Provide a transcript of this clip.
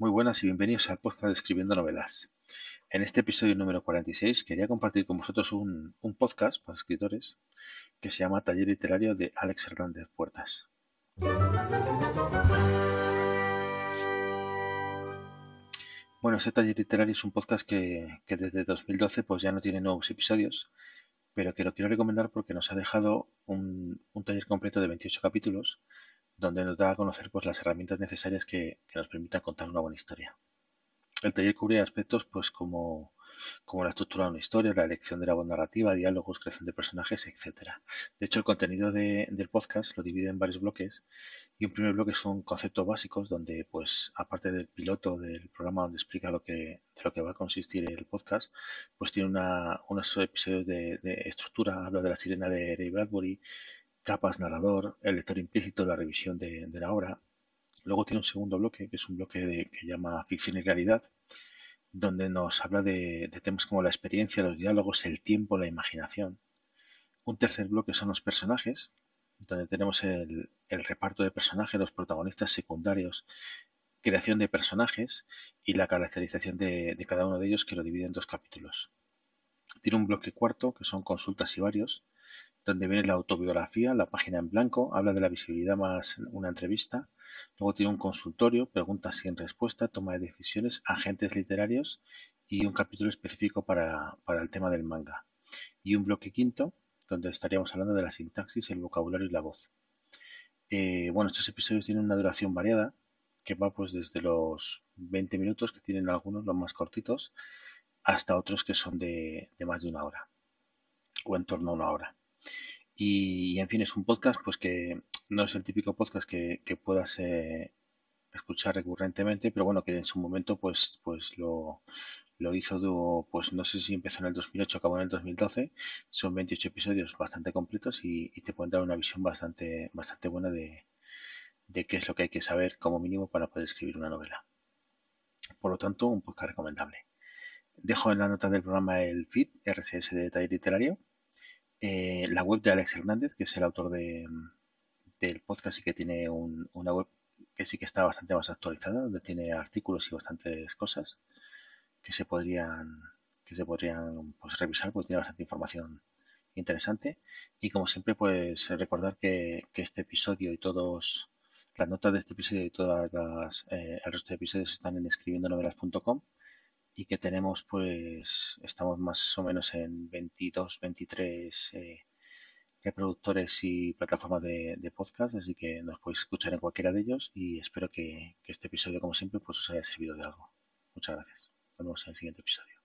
Muy buenas y bienvenidos al podcast de Escribiendo Novelas. En este episodio número 46 quería compartir con vosotros un, podcast para escritores que se llama Taller Literario de Alex Hernández Puertas. Bueno, este taller literario es un podcast que, que, desde 2012 pues ya no tiene nuevos episodios, pero que lo quiero recomendar porque nos ha dejado un, un taller completo de 28 capítulos donde nos da a conocer pues, las herramientas necesarias que, nos permitan contar una buena historia. El taller cubre aspectos pues como, como la estructura de una historia, la elección de la voz narrativa, diálogos, creación de personajes, etc. De hecho, el contenido del podcast lo divide en varios bloques y un primer bloque son conceptos básicos donde, pues, aparte del piloto del programa donde explica lo que, de lo que va a consistir el podcast, pues tiene una, unos episodios de, de estructura, habla de la sirena de Ray Bradbury, capas, narrador, el lector implícito, la revisión de, la obra. Luego tiene un segundo bloque, que es un bloque que llama ficción y realidad, donde nos habla de, temas como la experiencia, los diálogos, el tiempo, la imaginación. Un tercer bloque son los personajes, donde tenemos el, reparto de personajes, los protagonistas secundarios, creación de personajes y la caracterización de cada uno de ellos que lo divide en dos capítulos. Tiene un bloque cuarto, que son consultas y varios, donde viene la autobiografía, la página en blanco, habla de la visibilidad más una entrevista. Luego tiene un consultorio, preguntas sin respuesta, toma de decisiones, agentes literarios y un capítulo específico para, el tema del manga. Y un bloque quinto, donde estaríamos hablando de la sintaxis, el vocabulario y la voz. Eh, bueno, estos episodios tienen una duración variada, que va pues desde los 20 minutos, que tienen algunos, los más cortitos, hasta otros que son de, más de una hora, o en torno a una hora. Y, en fin, es un podcast pues que no es el típico podcast que, puedas eh, escuchar recurrentemente, pero bueno, que en su momento pues, pues lo, lo hizo, pues no sé si empezó en el 2008 acabó en el 2012. Son 28 episodios bastante completos y, te pueden dar una visión bastante, bastante buena de, de qué es lo que hay que saber como mínimo para poder escribir una novela. Por lo tanto, un podcast recomendable. Dejo en la nota del programa el feed RCS de detalle literario eh, la web de Alex Hernández, que es el autor de, del podcast y que tiene una web que sí que está bastante más actualizada, donde tiene artículos y bastantes cosas que se podrían que se podrían pues, revisar, pues tiene bastante información interesante. Y como siempre, pues recordar que, este episodio y todos las notas de este episodio y todas las eh, el resto de episodios están en escribiendonovelas.com y que tenemos pues estamos más o menos en 22, 23 eh, reproductores y plataformas de, podcast, así que nos podéis escuchar en cualquiera de ellos y espero que, que este episodio como siempre pues os haya servido de algo. Muchas gracias. Nos vemos en el siguiente episodio.